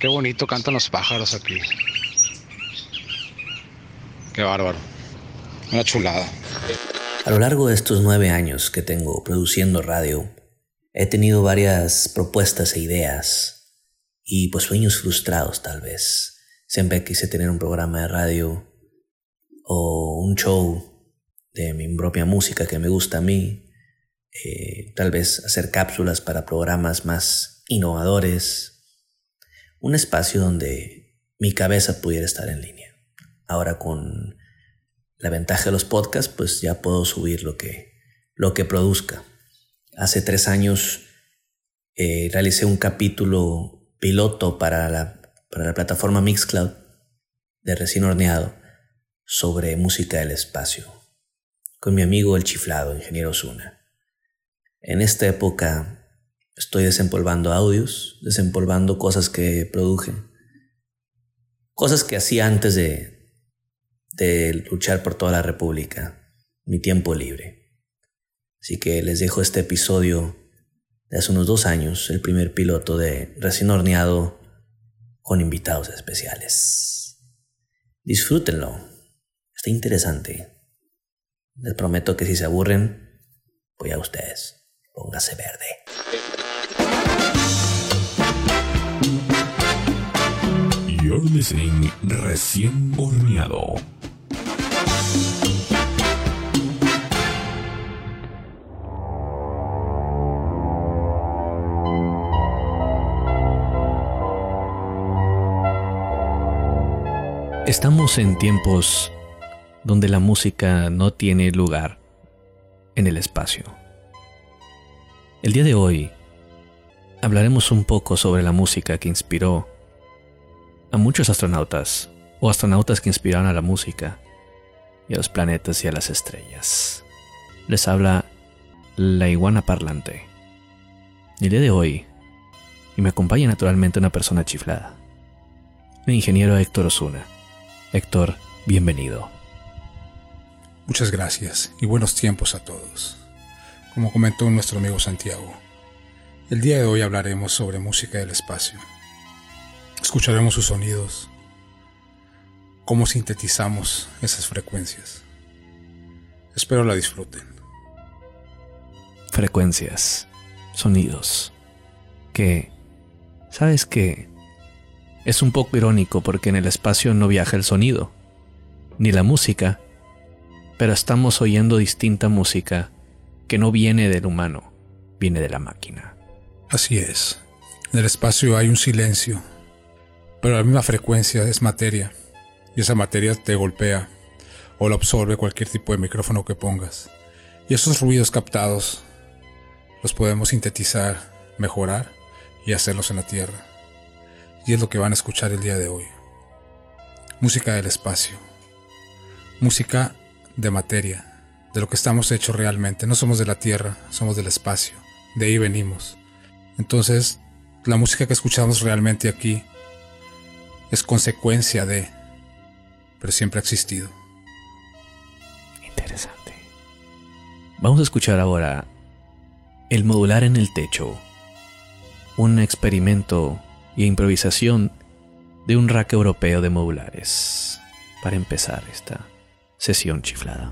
Qué bonito cantan los pájaros aquí. Qué bárbaro. Una chulada. A lo largo de estos nueve años que tengo produciendo radio, he tenido varias propuestas e ideas y pues sueños frustrados tal vez. Siempre quise tener un programa de radio o un show de mi propia música que me gusta a mí. Eh, tal vez hacer cápsulas para programas más innovadores, un espacio donde mi cabeza pudiera estar en línea. Ahora con la ventaja de los podcasts, pues ya puedo subir lo que, lo que produzca. Hace tres años eh, realicé un capítulo piloto para la, para la plataforma Mixcloud de recién horneado sobre música del espacio, con mi amigo el chiflado, ingeniero Zuna. En esta época Estoy desempolvando audios, desempolvando cosas que produje. Cosas que hacía antes de, de luchar por toda la República, mi tiempo libre. Así que les dejo este episodio de hace unos dos años, el primer piloto de recién horneado con invitados especiales. Disfrútenlo, está interesante. Les prometo que si se aburren, voy a ustedes. Póngase verde. You're listening Recién Horneado. Estamos en tiempos donde la música no tiene lugar en el espacio. El día de hoy hablaremos un poco sobre la música que inspiró a muchos astronautas o astronautas que inspiraron a la música y a los planetas y a las estrellas. Les habla la iguana parlante. El día de hoy, y me acompaña naturalmente una persona chiflada, el ingeniero Héctor Osuna. Héctor, bienvenido. Muchas gracias y buenos tiempos a todos. Como comentó nuestro amigo Santiago, el día de hoy hablaremos sobre música del espacio. Escucharemos sus sonidos, cómo sintetizamos esas frecuencias. Espero la disfruten. Frecuencias, sonidos, que, ¿sabes qué? Es un poco irónico porque en el espacio no viaja el sonido, ni la música, pero estamos oyendo distinta música que no viene del humano, viene de la máquina. Así es. En el espacio hay un silencio pero la misma frecuencia es materia, y esa materia te golpea o la absorbe cualquier tipo de micrófono que pongas. Y esos ruidos captados los podemos sintetizar, mejorar y hacerlos en la Tierra. Y es lo que van a escuchar el día de hoy. Música del espacio. Música de materia, de lo que estamos hechos realmente. No somos de la Tierra, somos del espacio. De ahí venimos. Entonces, la música que escuchamos realmente aquí es consecuencia de, pero siempre ha existido. Interesante. Vamos a escuchar ahora el modular en el techo, un experimento e improvisación de un rack europeo de modulares, para empezar esta sesión chiflada.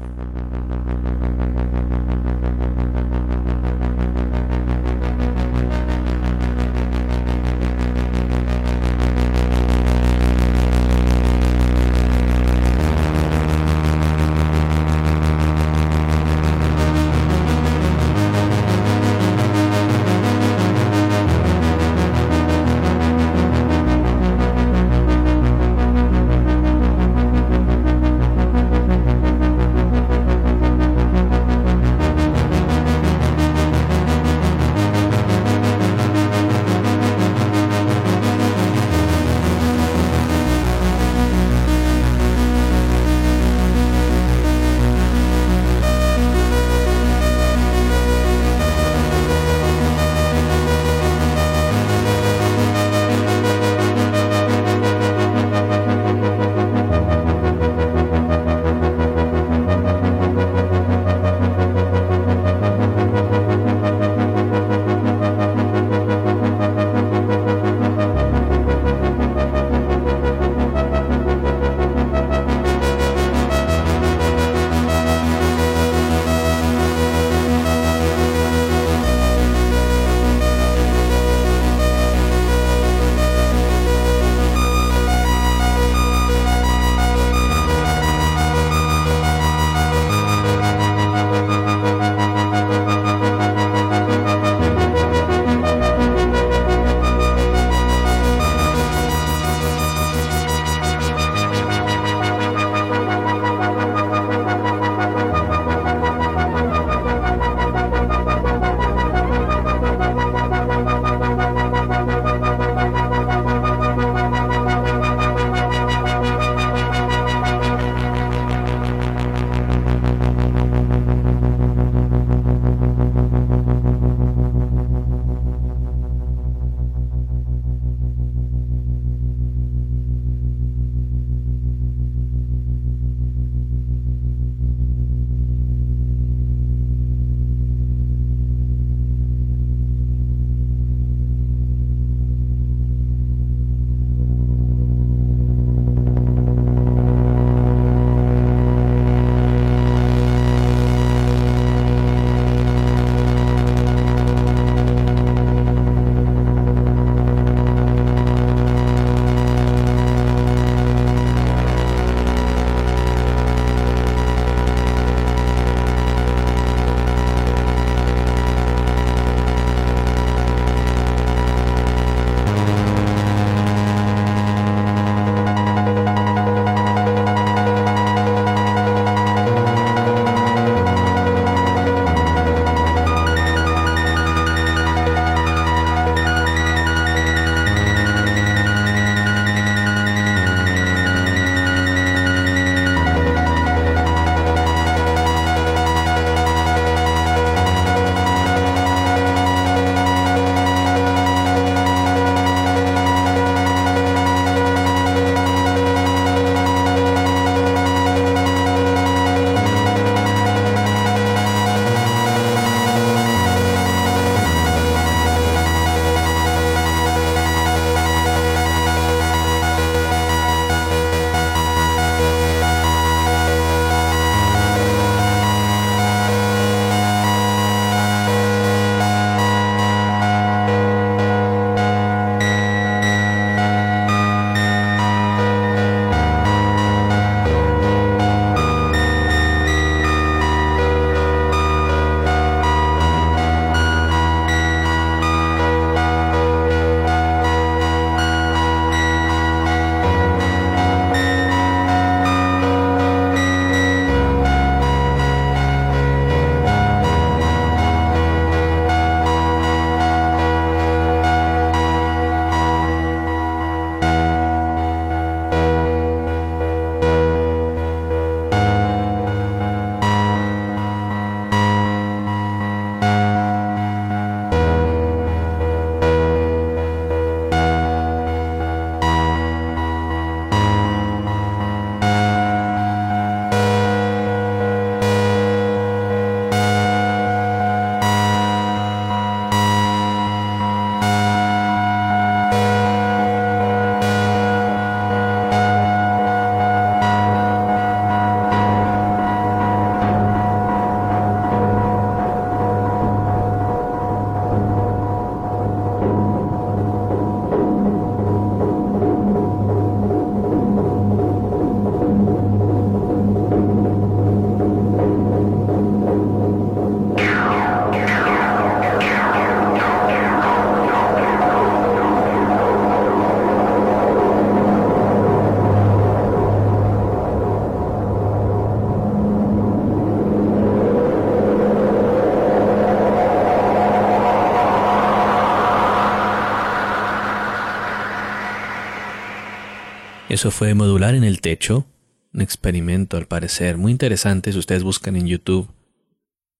Eso fue modular en el techo, un experimento al parecer muy interesante. Si ustedes buscan en YouTube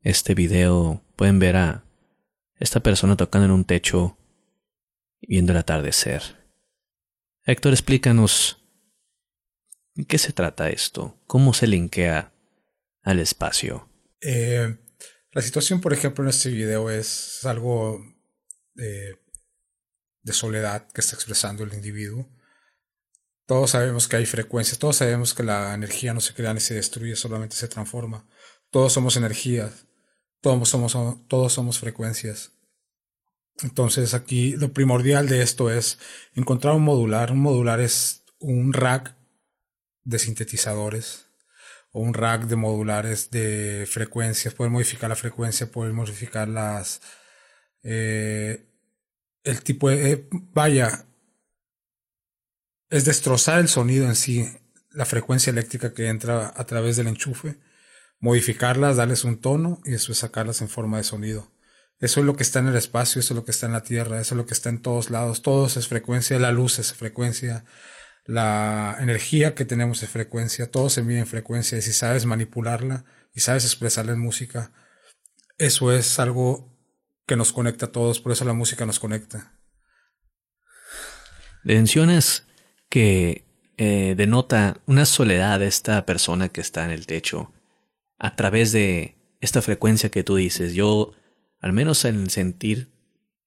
este video, pueden ver a esta persona tocando en un techo y viendo el atardecer. Héctor, explícanos ¿En qué se trata esto? ¿Cómo se linkea al espacio? Eh, la situación, por ejemplo, en este video es algo de, de soledad que está expresando el individuo. Todos sabemos que hay frecuencias, todos sabemos que la energía no se crea ni se destruye, solamente se transforma. Todos somos energías, todos somos, todos somos frecuencias. Entonces aquí lo primordial de esto es encontrar un modular. Un modular es un rack de sintetizadores o un rack de modulares de frecuencias, poder modificar la frecuencia, poder modificar las... Eh, el tipo de... Eh, vaya, es destrozar el sonido en sí, la frecuencia eléctrica que entra a través del enchufe, modificarlas, darles un tono y después sacarlas en forma de sonido. Eso es lo que está en el espacio, eso es lo que está en la Tierra, eso es lo que está en todos lados, todo es frecuencia, la luz es frecuencia, la energía que tenemos de frecuencia, todo se mide en frecuencia y si sabes manipularla y sabes expresarla en música, eso es algo que nos conecta a todos, por eso la música nos conecta. Mencionas que eh, denota una soledad de esta persona que está en el techo a través de esta frecuencia que tú dices. Yo, al menos en el sentir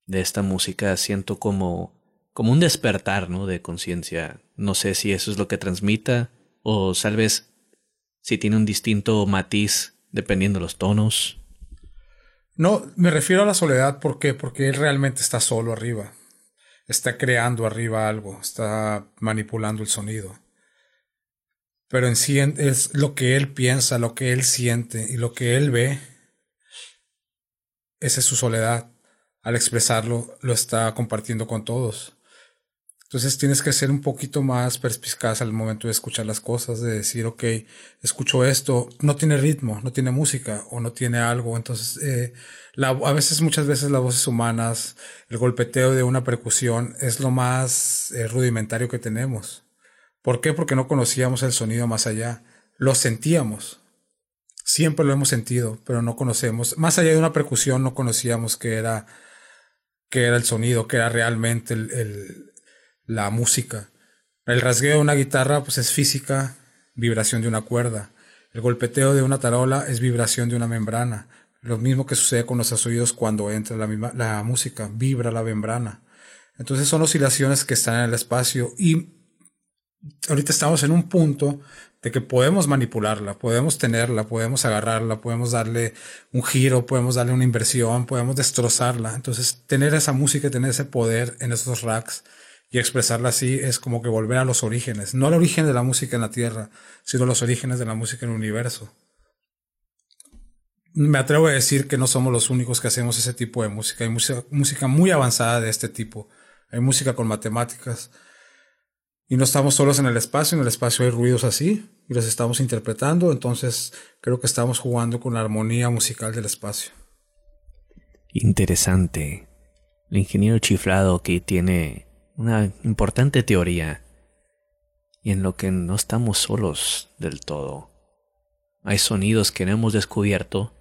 de esta música, siento como como un despertar, ¿no? De conciencia. No sé si eso es lo que transmita o tal vez si tiene un distinto matiz dependiendo de los tonos. No, me refiero a la soledad, ¿por qué? Porque él realmente está solo arriba. Está creando arriba algo, está manipulando el sonido. Pero en sí es lo que él piensa, lo que él siente y lo que él ve. Esa es su soledad. Al expresarlo, lo está compartiendo con todos. Entonces tienes que ser un poquito más perspicaz al momento de escuchar las cosas, de decir, ok, escucho esto, no tiene ritmo, no tiene música o no tiene algo. Entonces, eh, la, a veces, muchas veces las voces humanas, el golpeteo de una percusión es lo más eh, rudimentario que tenemos. ¿Por qué? Porque no conocíamos el sonido más allá. Lo sentíamos. Siempre lo hemos sentido, pero no conocemos. Más allá de una percusión, no conocíamos qué era, qué era el sonido, qué era realmente el la música. El rasgueo de una guitarra pues es física, vibración de una cuerda. El golpeteo de una tarola es vibración de una membrana. Lo mismo que sucede con nuestros oídos cuando entra la, la música, vibra la membrana. Entonces son oscilaciones que están en el espacio y ahorita estamos en un punto de que podemos manipularla, podemos tenerla, podemos agarrarla, podemos darle un giro, podemos darle una inversión, podemos destrozarla. Entonces tener esa música, tener ese poder en esos racks y expresarla así es como que volver a los orígenes, no al origen de la música en la Tierra, sino los orígenes de la música en el universo. Me atrevo a decir que no somos los únicos que hacemos ese tipo de música. Hay música, música muy avanzada de este tipo. Hay música con matemáticas. Y no estamos solos en el espacio. En el espacio hay ruidos así y los estamos interpretando. Entonces creo que estamos jugando con la armonía musical del espacio. Interesante. El ingeniero chiflado que tiene una importante teoría y en lo que no estamos solos del todo. Hay sonidos que no hemos descubierto.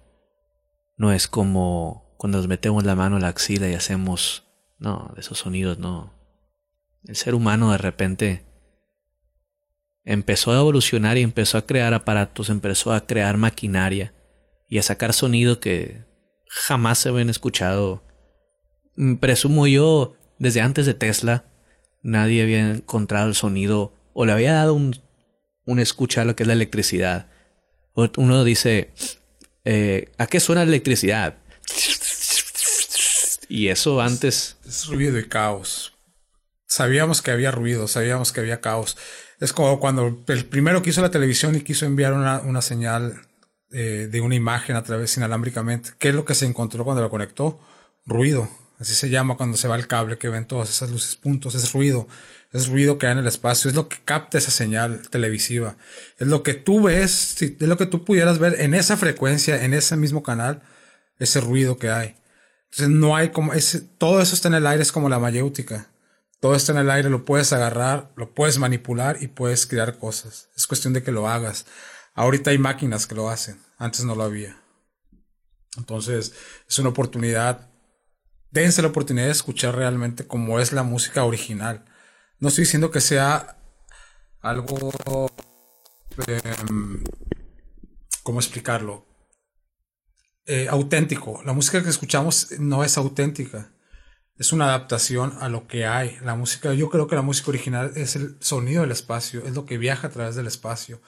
No es como cuando nos metemos la mano en la axila y hacemos... No, de esos sonidos no. El ser humano de repente empezó a evolucionar y empezó a crear aparatos, empezó a crear maquinaria y a sacar sonidos que jamás se habían escuchado. Mm, presumo yo desde antes de Tesla nadie había encontrado el sonido o le había dado un, un escucha a lo que es la electricidad. Uno dice, eh, ¿a qué suena la electricidad? Y eso antes... Es, ruido y caos. Sabíamos que había ruido, sabíamos que había caos. Es como cuando el primero que hizo la televisión y quiso enviar una, una señal eh, de una imagen a través inalámbricamente. ¿Qué es lo que se encontró cuando lo conectó? Ruido. Así se llama cuando se va el cable, que ven todas esas luces puntos, es ruido, es ruido que hay en el espacio, es lo que capta esa señal televisiva, es lo que tú ves, es lo que tú pudieras ver en esa frecuencia, en ese mismo canal, ese ruido que hay. Entonces no hay como, ese, todo eso está en el aire, es como la mayéutica. Todo está en el aire, lo puedes agarrar, lo puedes manipular y puedes crear cosas. Es cuestión de que lo hagas. Ahorita hay máquinas que lo hacen, antes no lo había. Entonces, es una oportunidad. Dense la oportunidad de escuchar realmente cómo es la música original. No estoy diciendo que sea algo... Em, ¿Cómo explicarlo? Eh, auténtico. La música que escuchamos no es auténtica. Es una adaptación a lo que hay. La música, yo creo que la música original es el sonido del espacio, es lo que viaja a través del espacio.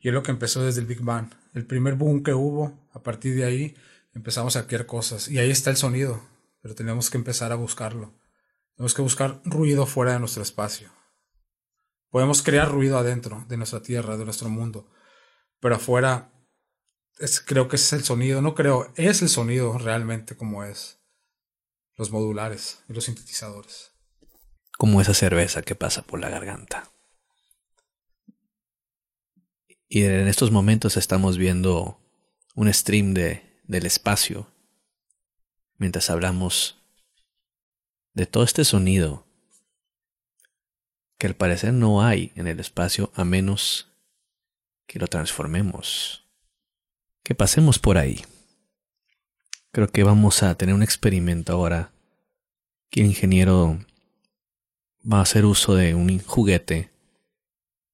Y es lo que empezó desde el Big Bang. El primer boom que hubo, a partir de ahí empezamos a crear cosas. Y ahí está el sonido, pero tenemos que empezar a buscarlo. Tenemos que buscar ruido fuera de nuestro espacio. Podemos crear ruido adentro de nuestra tierra, de nuestro mundo, pero afuera creo que es el sonido, no creo, es el sonido realmente como es. Los modulares y los sintetizadores. Como esa cerveza que pasa por la garganta. Y en estos momentos estamos viendo un stream de, del espacio mientras hablamos de todo este sonido que al parecer no hay en el espacio a menos que lo transformemos que pasemos por ahí. Creo que vamos a tener un experimento ahora que el ingeniero va a hacer uso de un juguete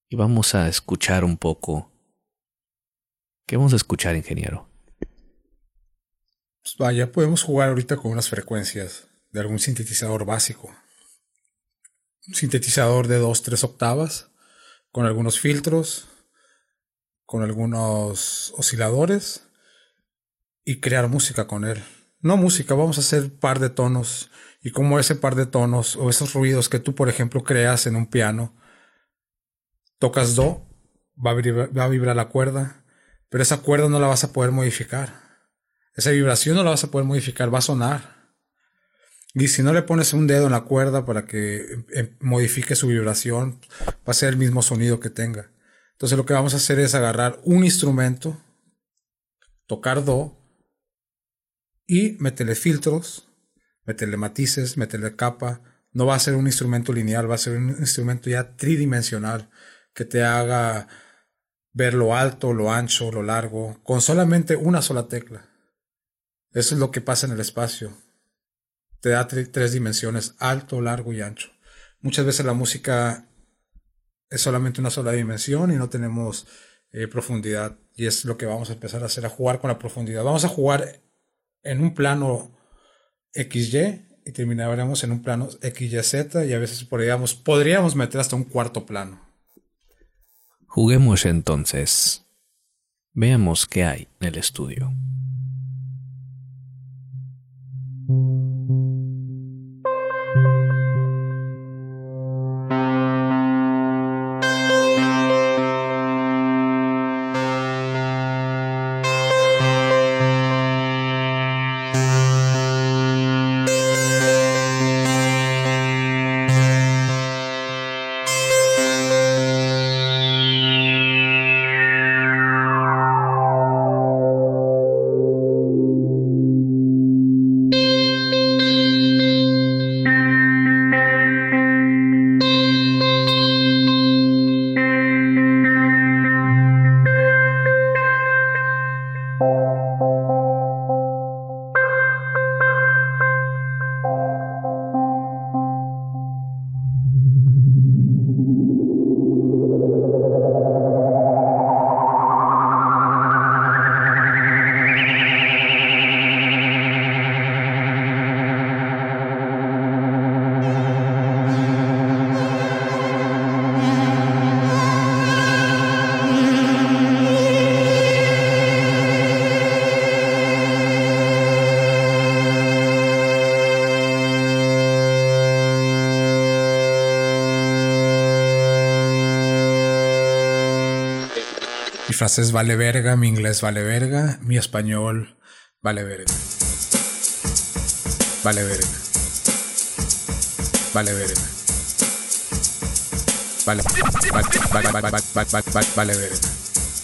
y vamos a escuchar un poco. ¿Qué vamos a escuchar, ingeniero? Pues vaya, podemos jugar ahorita con unas frecuencias de algún sintetizador básico. Un sintetizador de 2-3 octavas, con algunos filtros, con algunos osciladores y crear música con él. No música, vamos a hacer par de tonos y como ese par de tonos o esos ruidos que tú, por ejemplo, creas en un piano, tocas do, va a, vibrar, va a vibrar la cuerda, pero esa cuerda no la vas a poder modificar. Esa vibración no la vas a poder modificar, va a sonar. Y si no le pones un dedo en la cuerda para que eh, modifique su vibración, va a ser el mismo sonido que tenga. Entonces lo que vamos a hacer es agarrar un instrumento, tocar do y meterle filtros, meterle matices, meterle capa. No va a ser un instrumento lineal, va a ser un instrumento ya tridimensional que te haga ver lo alto, lo ancho, lo largo, con solamente una sola tecla. Eso es lo que pasa en el espacio. Te da tres dimensiones, alto, largo y ancho. Muchas veces la música es solamente una sola dimensión y no tenemos eh, profundidad. Y es lo que vamos a empezar a hacer, a jugar con la profundidad. Vamos a jugar en un plano XY y terminaremos en un plano XYZ y a veces podríamos, podríamos meter hasta un cuarto plano. Juguemos entonces. Veamos qué hay en el estudio. Francés vale verga, mi inglés vale verga, mi español vale verga. Vale verga. Vale verga. Vale, vale, vale, vale, vale, vale, vale verga.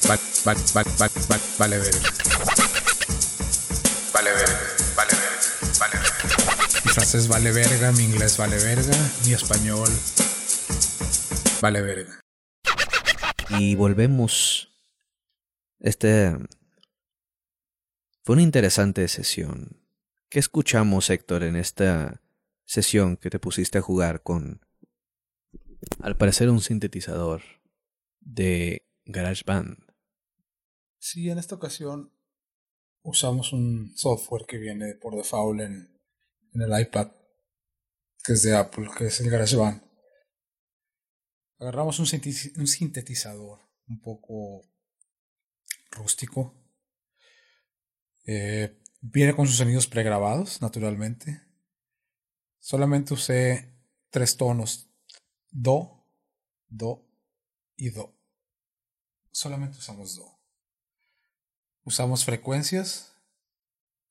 Vale, vale, vale, vale, vale verga. Vale verga, vale verga, vale verga. Mi francés vale verga, mi inglés vale verga, mi español vale verga. Y volvemos. Este fue una interesante sesión. ¿Qué escuchamos, Héctor, en esta sesión que te pusiste a jugar con, al parecer, un sintetizador de GarageBand? Sí, en esta ocasión usamos un software que viene por default en, en el iPad, que es de Apple, que es el GarageBand. Agarramos un, un sintetizador un poco rústico. Eh, viene con sus sonidos pregrabados, naturalmente. Solamente usé tres tonos. Do, Do y Do. Solamente usamos Do. Usamos frecuencias,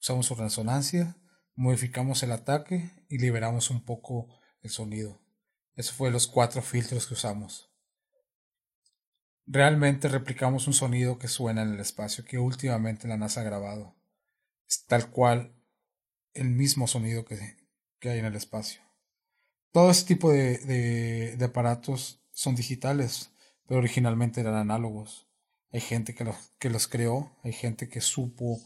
usamos su resonancia, modificamos el ataque y liberamos un poco el sonido. Eso fue los cuatro filtros que usamos. Realmente replicamos un sonido que suena en el espacio que últimamente la NASA ha grabado. Es tal cual el mismo sonido que, que hay en el espacio. Todo este tipo de, de, de aparatos son digitales, pero originalmente eran análogos. Hay gente que los, que los creó, hay gente que supo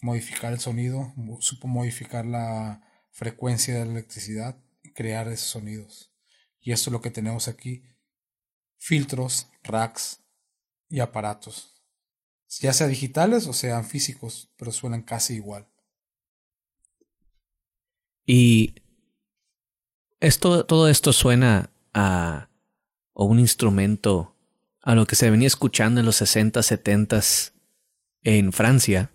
modificar el sonido, supo modificar la frecuencia de la electricidad y crear esos sonidos. Y esto es lo que tenemos aquí. Filtros, racks y aparatos. Ya sea digitales o sean físicos, pero suenan casi igual. Y esto, todo esto suena a, un instrumento a lo que se venía escuchando en los 60, 70 en Francia,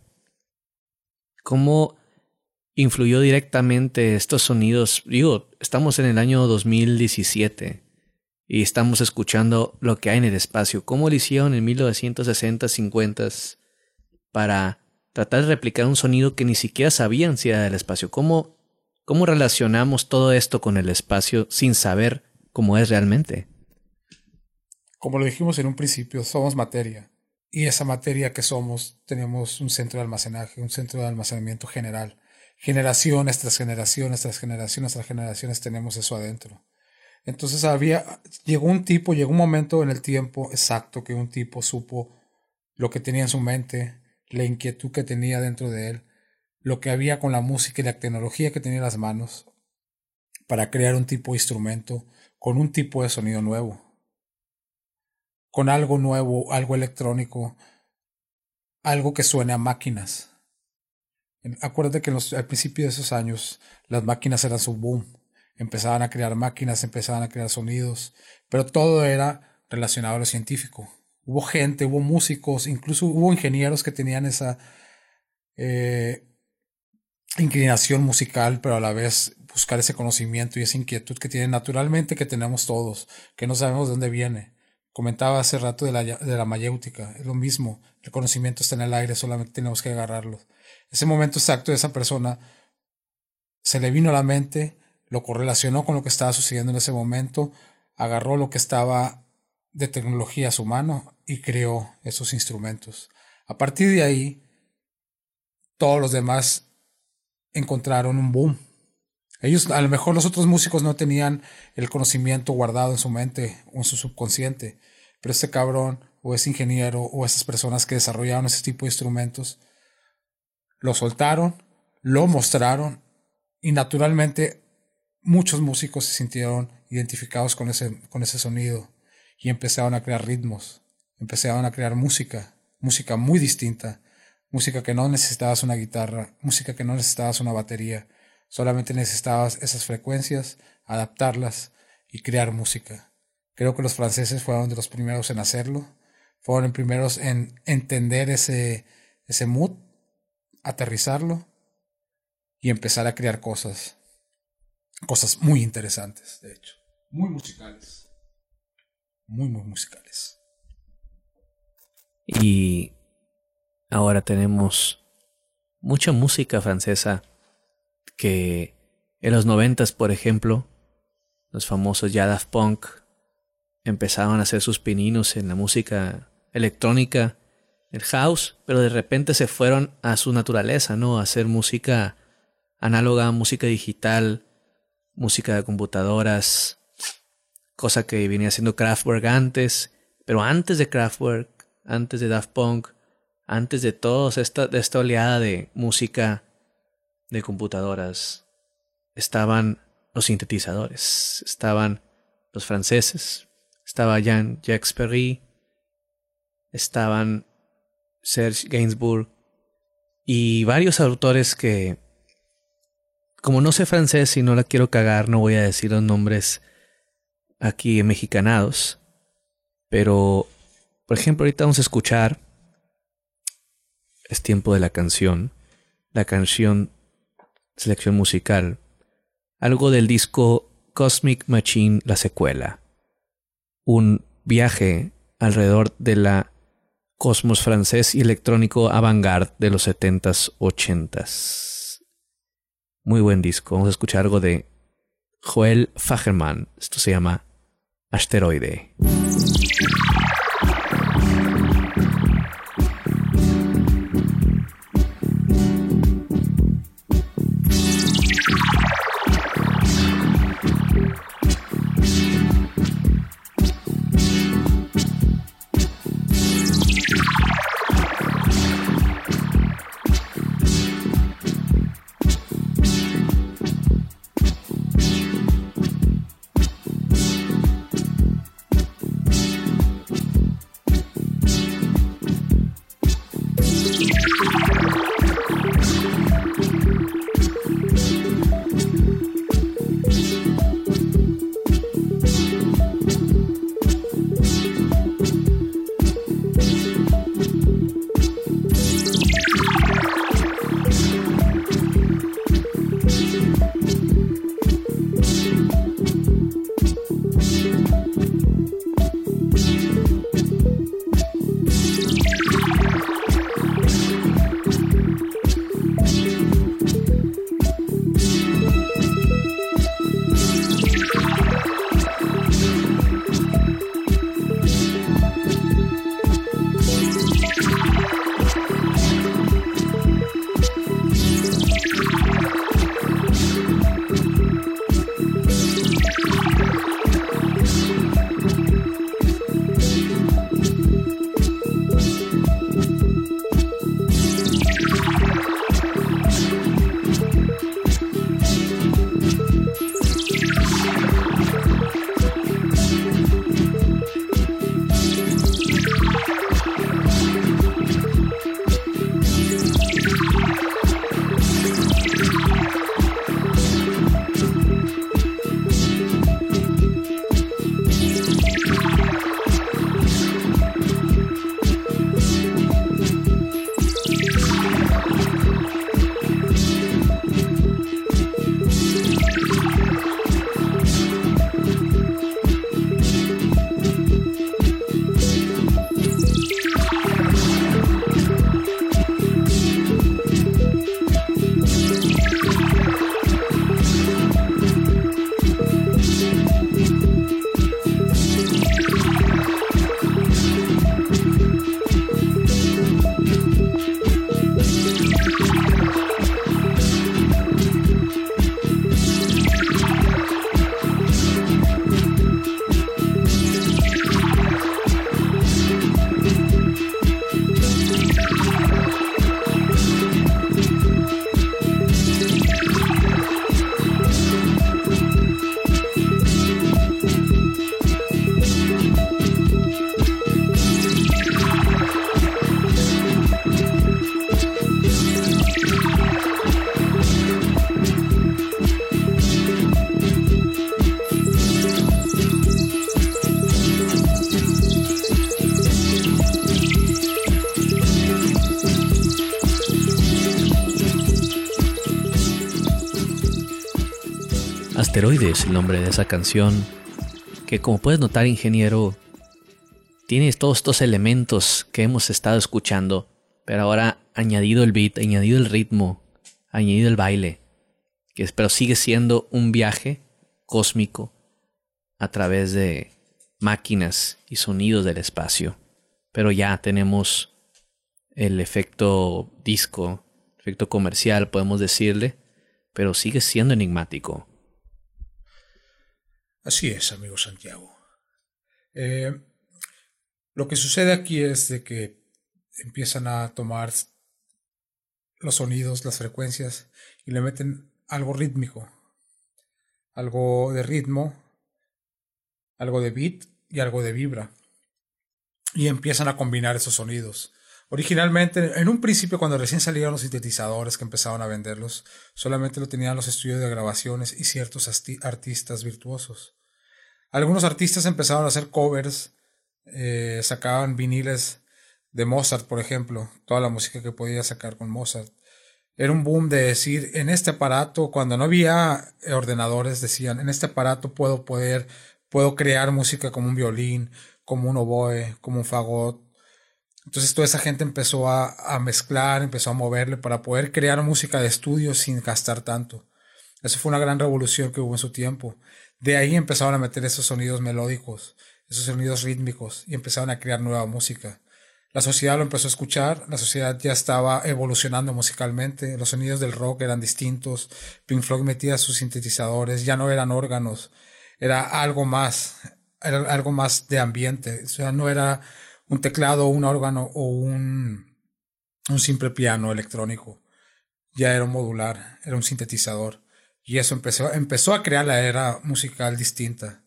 cómo influyó directamente estos sonidos. Digo, estamos en el año 2017 y estamos escuchando lo que hay en el espacio. ¿Cómo lo hicieron en 1960, 50 para tratar de replicar un sonido que ni siquiera sabían si era del espacio? ¿Cómo, cómo relacionamos todo esto con el espacio sin saber cómo es realmente? Como lo dijimos en un principio, somos materia. Y esa materia que somos, tenemos un centro de almacenaje, un centro de almacenamiento general. Generaciones tras generaciones, tras generaciones, tras generaciones tenemos eso adentro. Entonces había, llegó un tipo, llegó un momento en el tiempo exacto que un tipo supo lo que tenía en su mente, la inquietud que tenía dentro de él, lo que había con la música y la tecnología que tenía en las manos, para crear un tipo de instrumento con un tipo de sonido nuevo con algo nuevo, algo electrónico, algo que suene a máquinas. Acuérdate que al principio de esos años las máquinas eran su boom. Empezaban a crear máquinas, empezaban a crear sonidos, pero todo era relacionado a lo científico. Hubo gente, hubo músicos, incluso hubo ingenieros que tenían esa eh, inclinación musical, pero a la vez buscar ese conocimiento y esa inquietud que tienen naturalmente que tenemos todos, que no sabemos de dónde viene Comentaba hace rato de la, de la mayéutica, es lo mismo, el conocimiento está en el aire, solamente tenemos que agarrarlo. Ese momento exacto de esa persona se le vino a la mente, lo correlacionó con lo que estaba sucediendo en ese momento, agarró lo que estaba de tecnología a su mano y creó esos instrumentos. A partir de ahí, todos los demás encontraron un boom ellos, a lo mejor los otros músicos no tenían el conocimiento guardado en su mente o en su subconsciente, pero ese cabrón o ese ingeniero o esas personas que desarrollaron ese tipo de instrumentos lo soltaron, lo mostraron y naturalmente muchos músicos se sintieron identificados con ese, con ese sonido y empezaron a crear ritmos, empezaron a crear música, música muy distinta, música que no necesitabas una guitarra, música que no necesitabas una batería, Solamente necesitabas esas frecuencias, adaptarlas y crear música. Creo que los franceses fueron de los primeros en hacerlo. Fueron primeros en entender ese, ese mood, aterrizarlo y empezar a crear cosas. Cosas muy interesantes, de hecho. Muy musicales. Muy, muy musicales. Y ahora tenemos mucha música francesa que en los noventas, por ejemplo, los famosos ya Punk empezaban a hacer sus pininos en la música electrónica, el house, pero de repente se fueron a su naturaleza, ¿no? A hacer música análoga, música digital, música de computadoras, cosa que venía haciendo Kraftwerk antes, pero antes de Kraftwerk, antes de Daft Punk, antes de toda esta, esta oleada de música de computadoras, estaban los sintetizadores, estaban los franceses, estaba Jean-Jacques Perry, estaban Serge Gainsbourg y varios autores que, como no sé francés y no la quiero cagar, no voy a decir los nombres aquí mexicanados, pero, por ejemplo, ahorita vamos a escuchar, es tiempo de la canción, la canción selección musical, algo del disco Cosmic Machine, la secuela, un viaje alrededor de la cosmos francés y electrónico avant-garde de los 70s, 80s. Muy buen disco. Vamos a escuchar algo de Joel Fagerman. Esto se llama Asteroide. Es el nombre de esa canción, que como puedes notar, ingeniero, tiene todos estos elementos que hemos estado escuchando, pero ahora añadido el beat, añadido el ritmo, añadido el baile, que pero sigue siendo un viaje cósmico a través de máquinas y sonidos del espacio. Pero ya tenemos el efecto disco, efecto comercial, podemos decirle, pero sigue siendo enigmático. Así es, amigo Santiago. Eh, lo que sucede aquí es de que empiezan a tomar los sonidos, las frecuencias y le meten algo rítmico, algo de ritmo, algo de beat y algo de vibra. Y empiezan a combinar esos sonidos. Originalmente, en un principio, cuando recién salieron los sintetizadores que empezaban a venderlos, solamente lo tenían los estudios de grabaciones y ciertos artistas virtuosos. Algunos artistas empezaron a hacer covers, eh, sacaban viniles de Mozart, por ejemplo, toda la música que podía sacar con Mozart. Era un boom de decir, en este aparato, cuando no había ordenadores, decían, en este aparato puedo poder, puedo crear música como un violín, como un oboe, como un fagot. Entonces toda esa gente empezó a, a mezclar, empezó a moverle para poder crear música de estudio sin gastar tanto. Eso fue una gran revolución que hubo en su tiempo. De ahí empezaron a meter esos sonidos melódicos, esos sonidos rítmicos y empezaron a crear nueva música. La sociedad lo empezó a escuchar, la sociedad ya estaba evolucionando musicalmente, los sonidos del rock eran distintos, Pink Floyd metía sus sintetizadores, ya no eran órganos, era algo más, era algo más de ambiente, o sea, no era un teclado, un órgano o un, un simple piano electrónico, ya era un modular, era un sintetizador. Y eso empezó, empezó a crear la era musical distinta.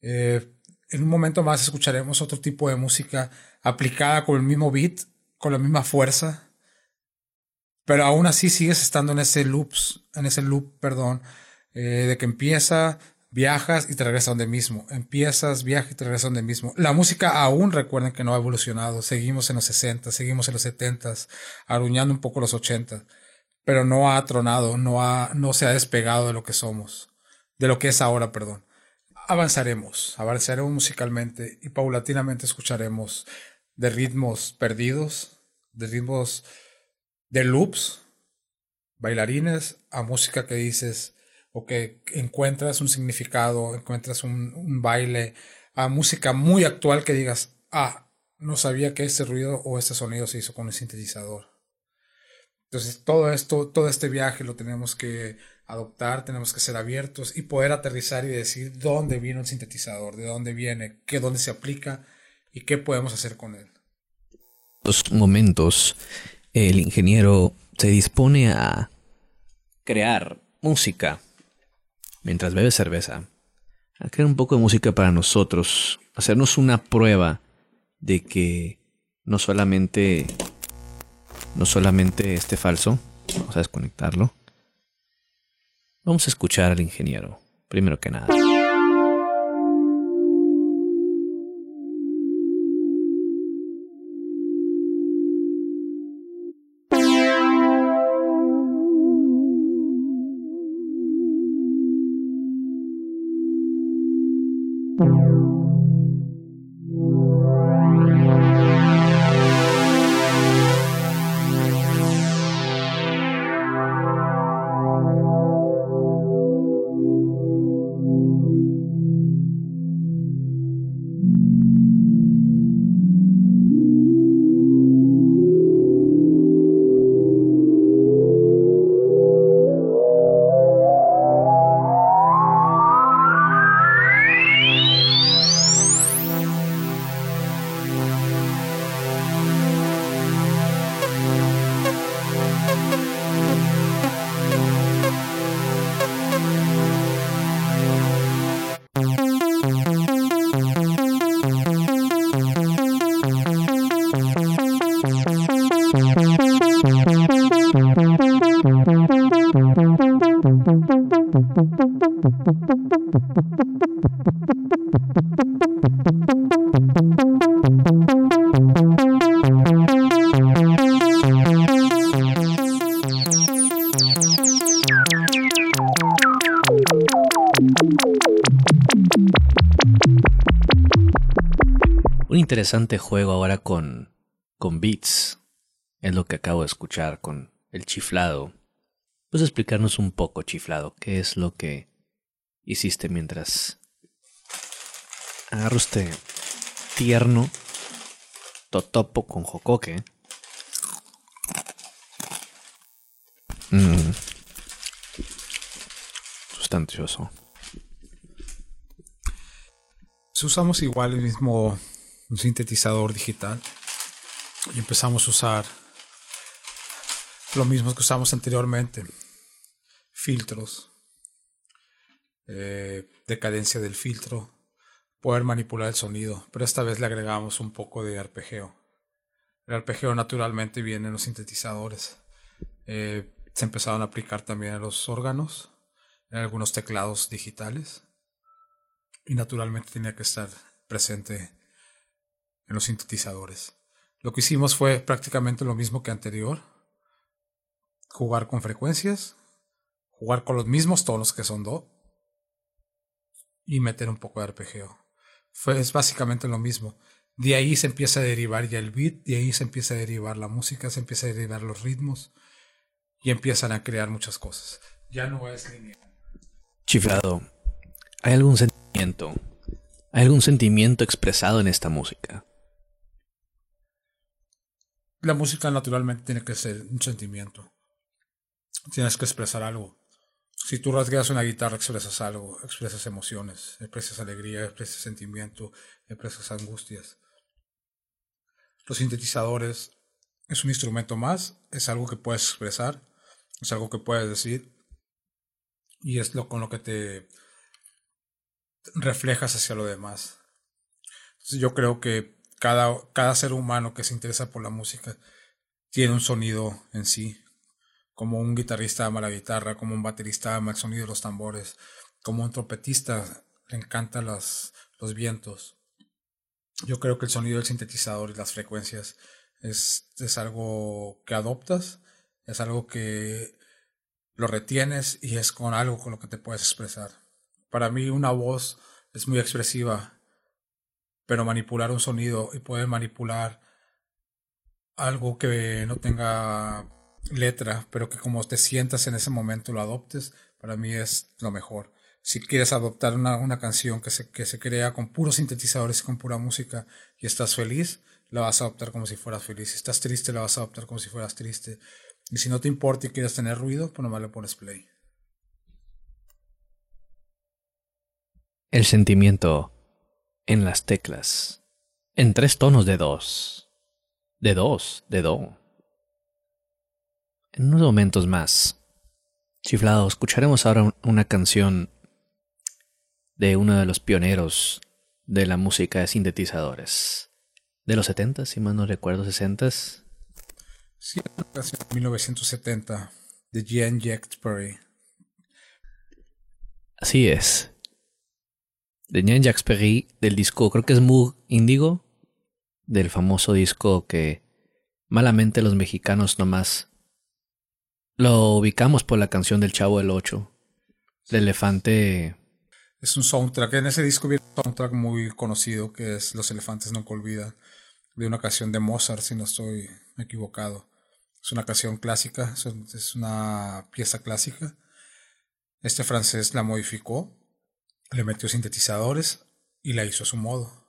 Eh, en un momento más escucharemos otro tipo de música aplicada con el mismo beat, con la misma fuerza, pero aún así sigues estando en ese loops, en ese loop, perdón, eh, de que empieza, viajas y te regresas donde mismo, empiezas, viajas y te regresas donde mismo. La música aún recuerden que no ha evolucionado, seguimos en los 60, seguimos en los 70, aruñando un poco los 80, pero no ha tronado, no ha, no se ha despegado de lo que somos, de lo que es ahora, perdón. Avanzaremos, avanzaremos musicalmente y paulatinamente escucharemos de ritmos perdidos, de ritmos de loops, bailarines, a música que dices o que encuentras un significado, encuentras un, baile, a música muy actual que digas, ah, no sabía que este ruido o este sonido se hizo con el sintetizador. Entonces, todo esto, todo este viaje lo tenemos que adoptar, tenemos que ser abiertos y poder aterrizar y decir dónde vino el sintetizador, de dónde viene, qué dónde se aplica y qué podemos hacer con él. Los momentos, el ingeniero se dispone a crear música mientras bebe cerveza, a crear un poco de música para nosotros, hacernos una prueba de que no solamente no solamente esté falso, vamos a desconectarlo Vamos a escuchar al ingeniero, primero que nada. Interesante juego ahora con, con beats. Es lo que acabo de escuchar con el chiflado. Puedes explicarnos un poco, chiflado, qué es lo que hiciste mientras agarro este tierno totopo con jocoque. Mm. sustancioso. Si usamos igual el mismo sintetizador digital y empezamos a usar lo mismo que usamos anteriormente, filtros, eh, decadencia del filtro, poder manipular el sonido, pero esta vez le agregamos un poco de arpegio. El arpegio naturalmente viene en los sintetizadores. Eh, se empezaron a aplicar también a los órganos, en algunos teclados digitales, y naturalmente tenía que estar presente en los sintetizadores. Lo que hicimos fue prácticamente lo mismo que anterior, jugar con frecuencias, jugar con los mismos tonos que son do y meter un poco de arpegio. Fue, es básicamente lo mismo. De ahí se empieza a derivar ya el beat, de ahí se empieza a derivar la música, se empieza a derivar los ritmos y empiezan a crear muchas cosas. Ya no es lineal. Chiflado, ¿hay algún sentimiento? ¿Hay algún sentimiento expresado en esta música? La música naturalmente tiene que ser un sentimiento. Tienes que expresar algo. Si tú rasgueas una guitarra, expresas algo, expresas emociones, expresas alegría, expresas sentimiento, expresas angustias. Los sintetizadores es un instrumento más, es algo que puedes expresar, es algo que puedes decir y es lo con lo que te reflejas hacia lo demás. Yo creo que cada, cada ser humano que se interesa por la música tiene un sonido en sí, como un guitarrista ama la guitarra, como un baterista ama el sonido de los tambores, como un trompetista le encantan los vientos. Yo creo que el sonido del sintetizador y las frecuencias es, es algo que adoptas, es algo que lo retienes y es con algo con lo que te puedes expresar. Para mí una voz es muy expresiva, pero manipular un sonido y poder manipular algo que no tenga letra, pero que como te sientas en ese momento lo adoptes, para mí es lo mejor. Si quieres adoptar una, una canción que se, que se crea con puros sintetizadores y con pura música y estás feliz, la vas a adoptar como si fueras feliz. Si estás triste, la vas a adoptar como si fueras triste. Y si no te importa y quieres tener ruido, pues nomás le pones play. El sentimiento en las teclas. En tres tonos de dos. De dos, de do. En unos momentos más, chiflado, escucharemos ahora una canción de uno de los pioneros de la música de sintetizadores. De los 70, si mal no recuerdo, 60 Sí, una canción de 1970 de Jean Jacques Perry. Así es. De Jacques Perry, del disco, creo que es Moog Indigo, del famoso disco que malamente los mexicanos nomás lo ubicamos por la canción del Chavo del Ocho. El elefante. Es un soundtrack. En ese disco viene un soundtrack muy conocido que es Los elefantes nunca olvidan. De una canción de Mozart, si no estoy equivocado. Es una canción clásica, es una pieza clásica. Este francés la modificó, le metió sintetizadores y la hizo a su modo.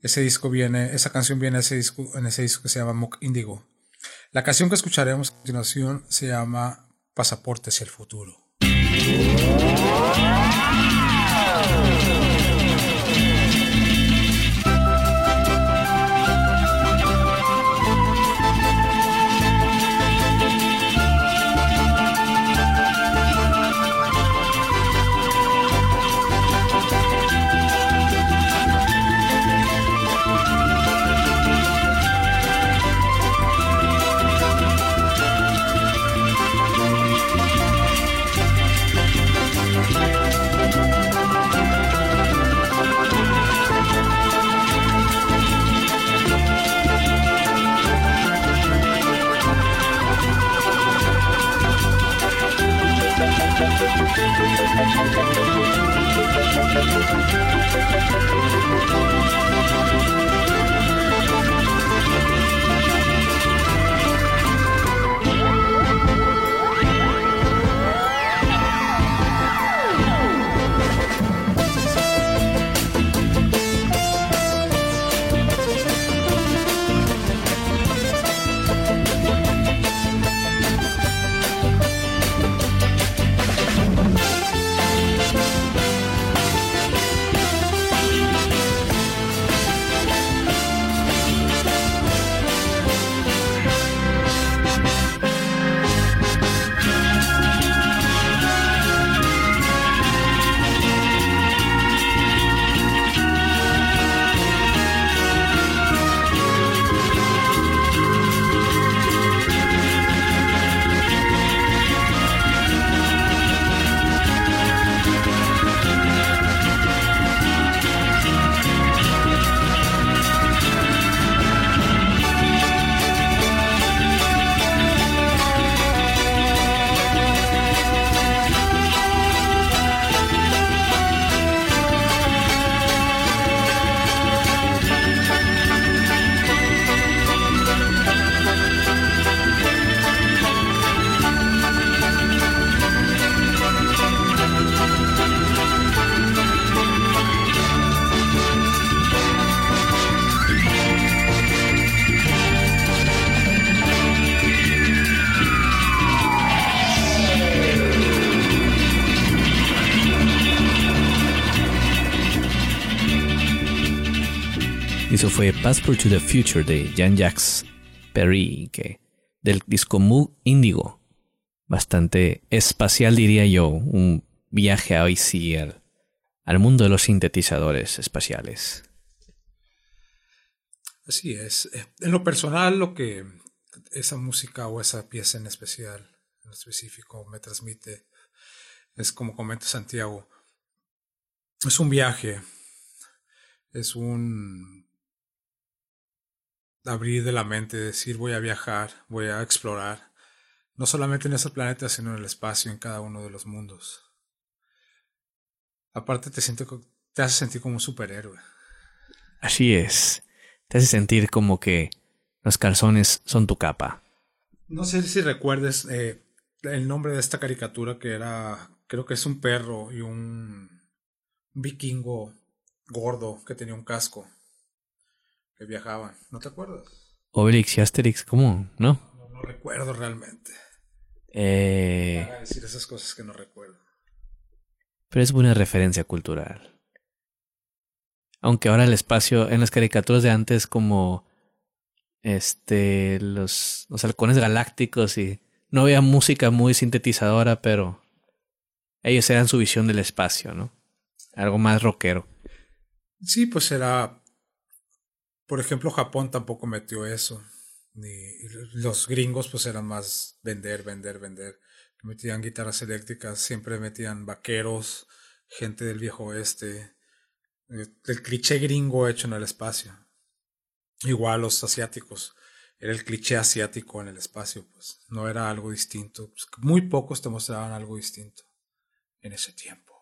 Ese disco viene, esa canción viene en ese disco, en ese disco que se llama Mock Indigo. La canción que escucharemos a continuación se llama Pasaporte hacia el futuro. Y eso fue Passport to the Future de Jean-Jacques Perry, que del disco Moog Indigo. Bastante espacial, diría yo. Un viaje a hoy sí al, al mundo de los sintetizadores espaciales. Así es. Eh, En lo personal, lo que esa música o esa pieza en especial, en específico, me transmite es como comenta Santiago. Es un viaje. Es un abrir de la mente, decir voy a viajar, voy a explorar. No solamente en ese planeta, sino en el espacio, en cada uno de los mundos. Aparte te, siente, co- te hace sentir como un superhéroe. Así es. Te hace sentir como que los calzones son tu capa. No sé si recuerdes eh, el nombre de esta caricatura que era, creo que es un perro y un vikingo gordo que tenía un casco que viajaban. ¿No te acuerdas? Obelix y Asterix, ¿cómo? ¿No? No, no recuerdo realmente. Eh, Para decir esas cosas que no recuerdo. pero es buena referencia cultural. Aunque ahora el espacio, en las caricaturas de antes, como este, los, los halcones galácticos y no había música muy sintetizadora, pero ellos eran su visión del espacio, ¿no? Algo más rockero. Sí, pues era. Por ejemplo, Japón tampoco metió eso. Ni los gringos, pues eran más vender, vender, vender. Metían guitarras eléctricas, siempre metían vaqueros, gente del viejo oeste. eh, El cliché gringo hecho en el espacio. Igual los asiáticos. Era el cliché asiático en el espacio, pues. No era algo distinto. Pues, muy pocos te mostraban algo distinto en ese tiempo.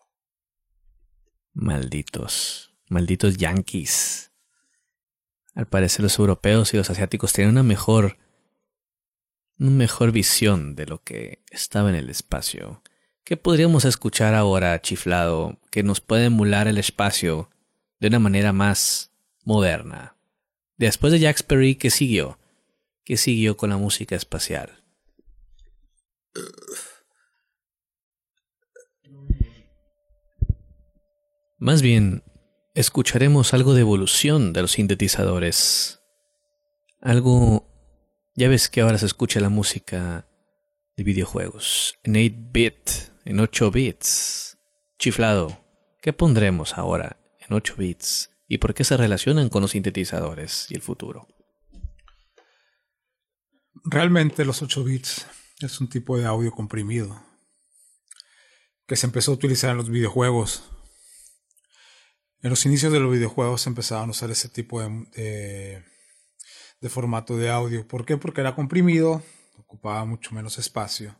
Malditos, malditos yankees. Al parecer los europeos y los asiáticos tenían una mejor, una mejor visión de lo que estaba en el espacio. ¿Qué podríamos escuchar ahora, chiflado, que nos puede emular el espacio de una manera más moderna? Después de Jack ¿qué siguió? ¿Qué siguió con la música espacial? Más bien, escucharemos algo de evolución de los sintetizadores. Algo... Ya ves que ahora se escucha la música de videojuegos en 8-bit, en 8 bits. Chiflado, ¿qué pondremos ahora en 8 bits? ¿Y por qué se relacionan con los sintetizadores y el futuro? Realmente los 8 bits es un tipo de audio comprimido que se empezó a utilizar en los videojuegos. En los inicios de los videojuegos empezaban a usar ese tipo de, de, de formato de audio. ¿Por qué? Porque era comprimido, ocupaba mucho menos espacio.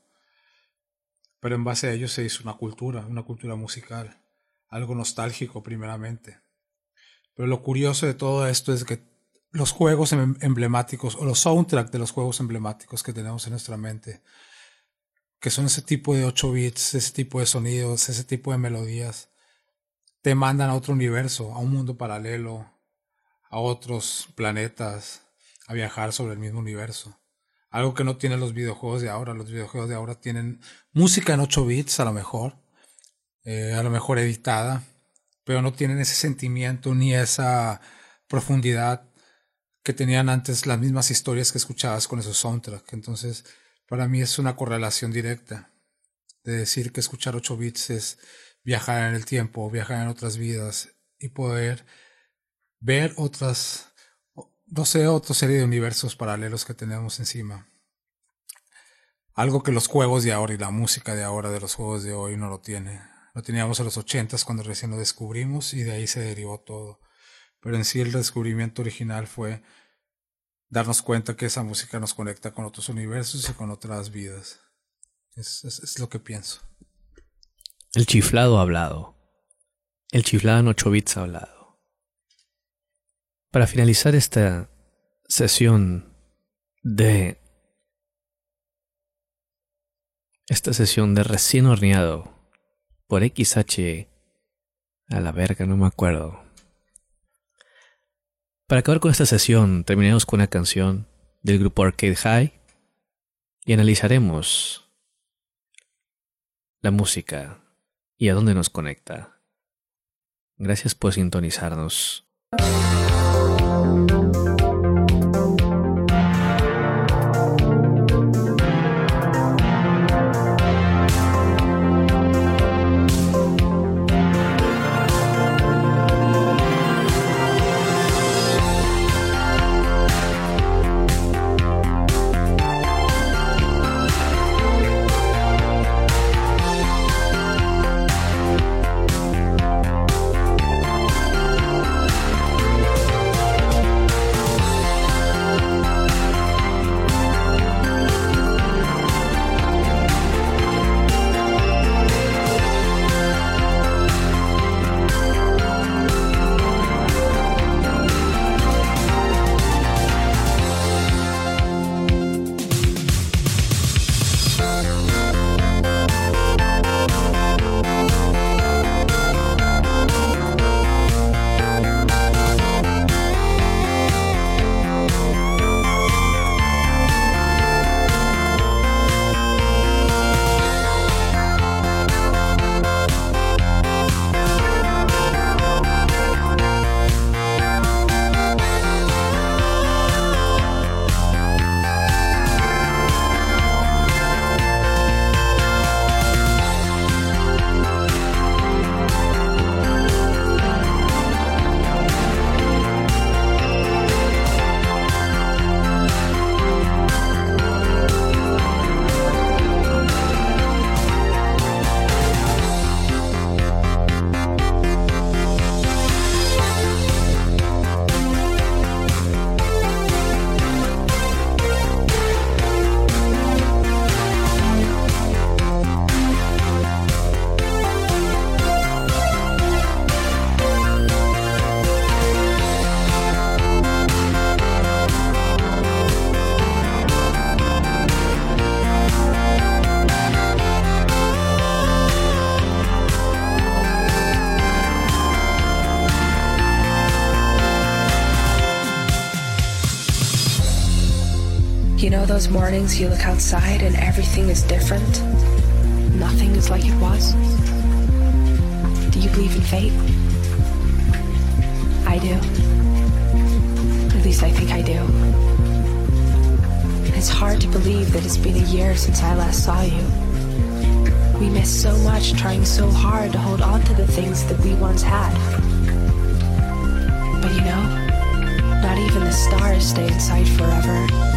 Pero en base a ello se hizo una cultura, una cultura musical, algo nostálgico primeramente. Pero lo curioso de todo esto es que los juegos em- emblemáticos o los soundtracks de los juegos emblemáticos que tenemos en nuestra mente, que son ese tipo de 8 bits, ese tipo de sonidos, ese tipo de melodías, te mandan a otro universo, a un mundo paralelo, a otros planetas, a viajar sobre el mismo universo. Algo que no tienen los videojuegos de ahora. Los videojuegos de ahora tienen música en 8 bits a lo mejor, eh, a lo mejor editada, pero no tienen ese sentimiento ni esa profundidad que tenían antes las mismas historias que escuchabas con esos soundtracks. Entonces, para mí es una correlación directa de decir que escuchar 8 bits es viajar en el tiempo, viajar en otras vidas y poder ver otras, no sé, otra serie de universos paralelos que tenemos encima. Algo que los juegos de ahora y la música de ahora de los juegos de hoy no lo tiene. Lo teníamos en los ochentas cuando recién lo descubrimos y de ahí se derivó todo. Pero en sí el descubrimiento original fue darnos cuenta que esa música nos conecta con otros universos y con otras vidas. Es, es, es lo que pienso. El chiflado hablado. El chiflado en 8 bits hablado. Para finalizar esta sesión de... Esta sesión de recién horneado por XH a la verga, no me acuerdo. Para acabar con esta sesión, terminaremos con una canción del grupo Arcade High y analizaremos la música y a dónde nos conecta. Gracias por sintonizarnos. Mornings you look outside and everything is different? Nothing is like it was? Do you believe in fate? I do. At least I think I do. It's hard to believe that it's been a year since I last saw you. We miss so much trying so hard to hold on to the things that we once had. But you know, not even the stars stay in sight forever.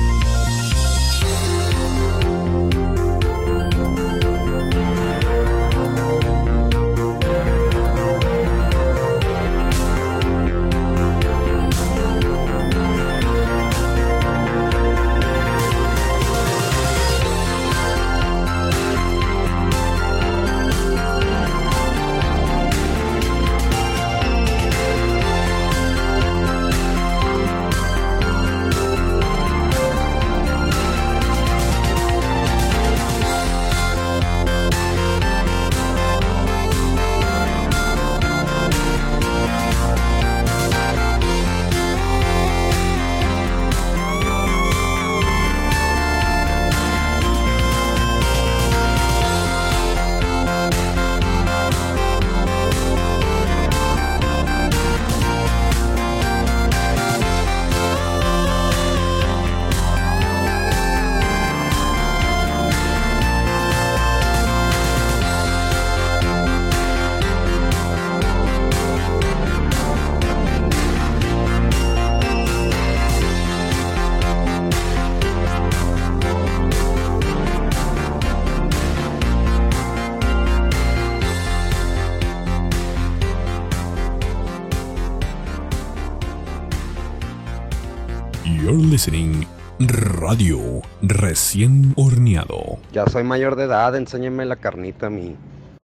Soy mayor de edad, enséñeme la carnita a mí.